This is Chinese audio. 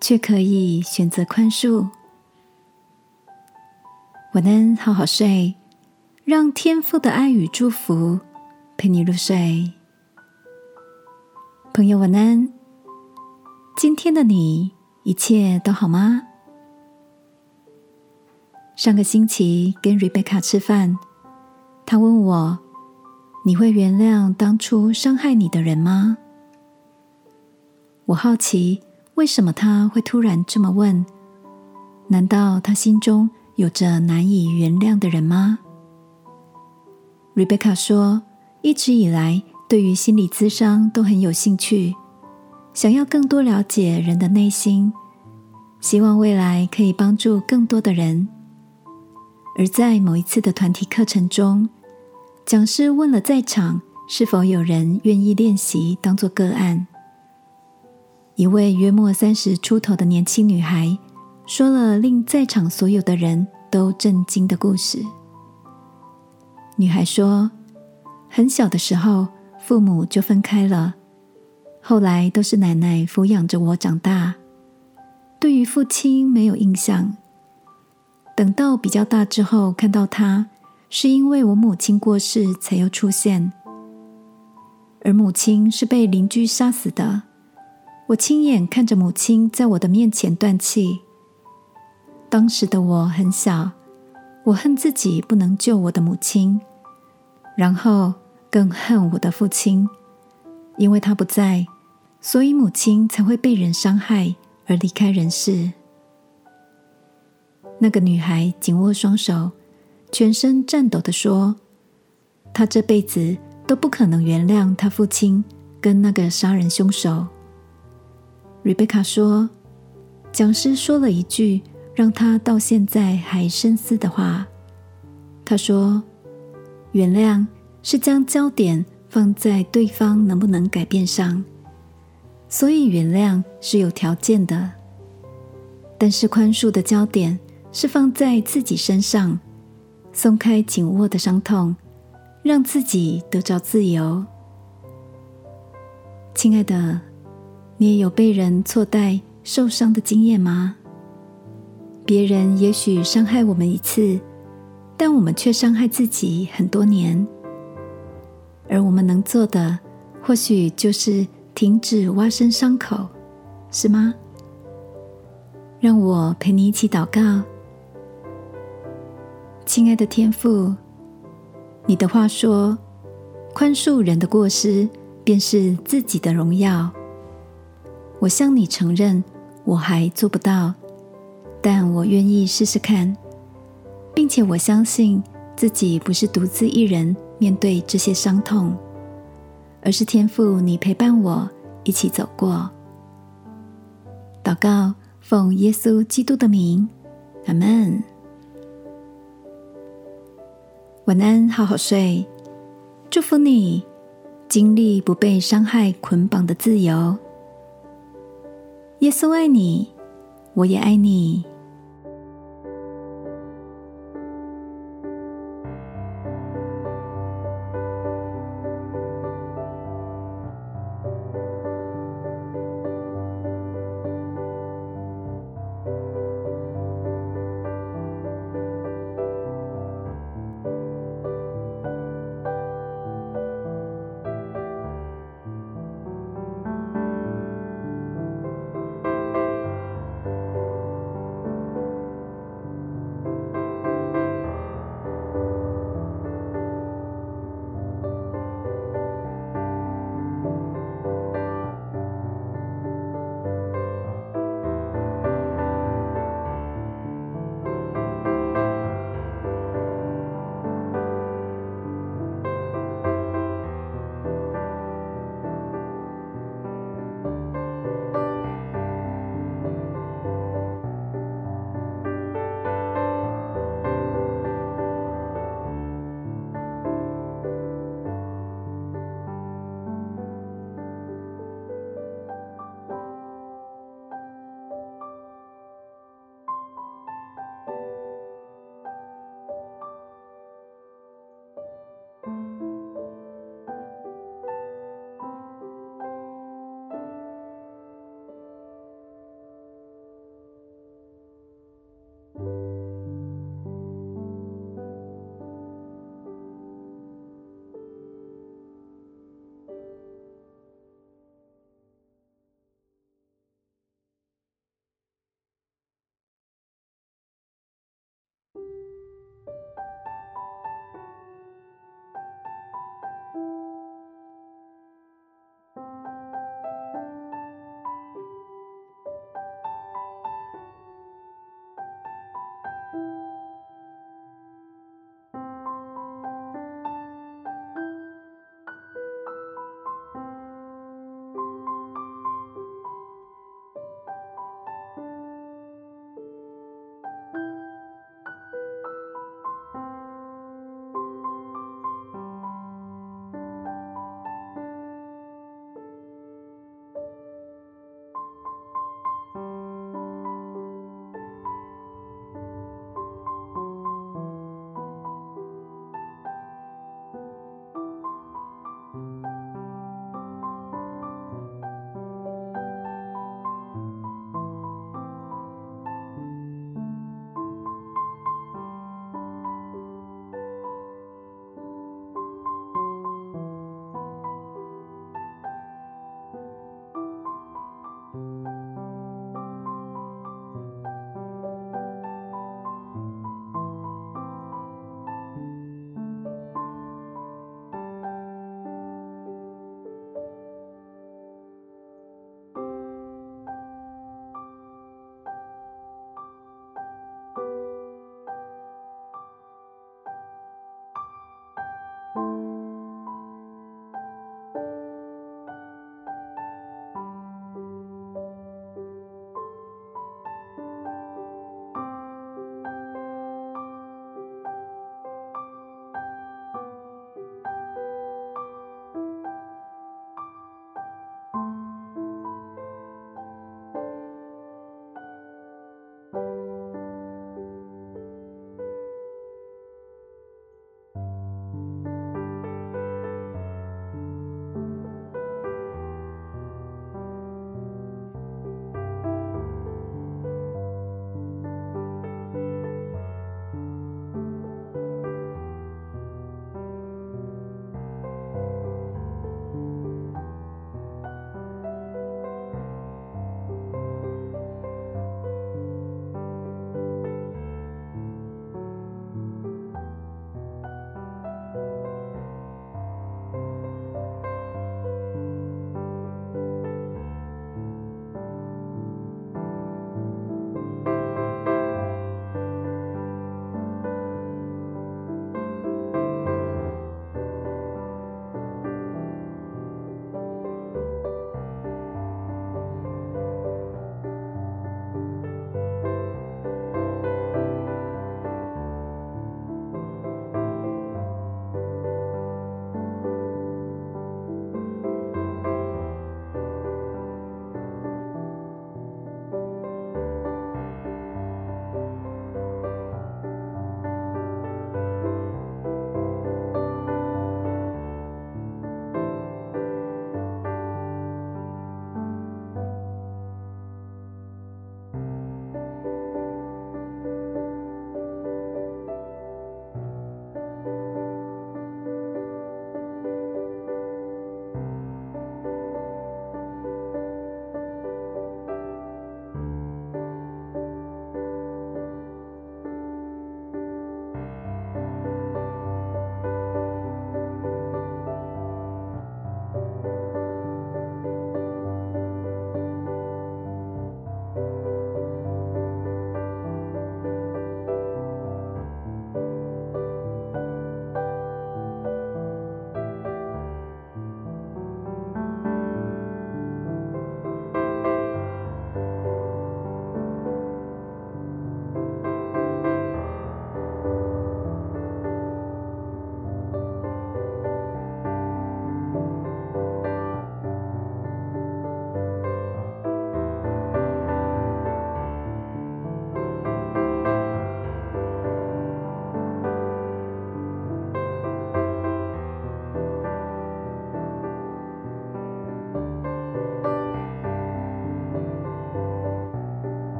却可以选择宽恕。晚安，好好睡，让天父的爱与祝福陪你入睡。朋友，晚安。今天的你一切都好吗？上个星期跟瑞贝卡吃饭，她问我：“你会原谅当初伤害你的人吗？”我好奇。为什么他会突然这么问？难道他心中有着难以原谅的人吗？Rebecca 说，一直以来对于心理咨商都很有兴趣，想要更多了解人的内心，希望未来可以帮助更多的人。而在某一次的团体课程中，讲师问了在场是否有人愿意练习当做个案。一位约莫三十出头的年轻女孩说了令在场所有的人都震惊的故事。女孩说：“很小的时候，父母就分开了，后来都是奶奶抚养着我长大。对于父亲没有印象。等到比较大之后看到他，是因为我母亲过世才又出现，而母亲是被邻居杀死的。”我亲眼看着母亲在我的面前断气。当时的我很小，我恨自己不能救我的母亲，然后更恨我的父亲，因为他不在，所以母亲才会被人伤害而离开人世。那个女孩紧握双手，全身颤抖的说：“她这辈子都不可能原谅她父亲跟那个杀人凶手。”瑞贝卡说：“讲师说了一句让他到现在还深思的话。他说：‘原谅是将焦点放在对方能不能改变上，所以原谅是有条件的。但是宽恕的焦点是放在自己身上，松开紧握的伤痛，让自己得着自由。’亲爱的。”你也有被人错待、受伤的经验吗？别人也许伤害我们一次，但我们却伤害自己很多年。而我们能做的，或许就是停止挖深伤口，是吗？让我陪你一起祷告，亲爱的天父，你的话说，宽恕人的过失，便是自己的荣耀。我向你承认，我还做不到，但我愿意试试看，并且我相信自己不是独自一人面对这些伤痛，而是天父你陪伴我一起走过。祷告，奉耶稣基督的名，阿门。晚安，好好睡，祝福你经历不被伤害捆绑的自由。耶稣爱你，我也爱你。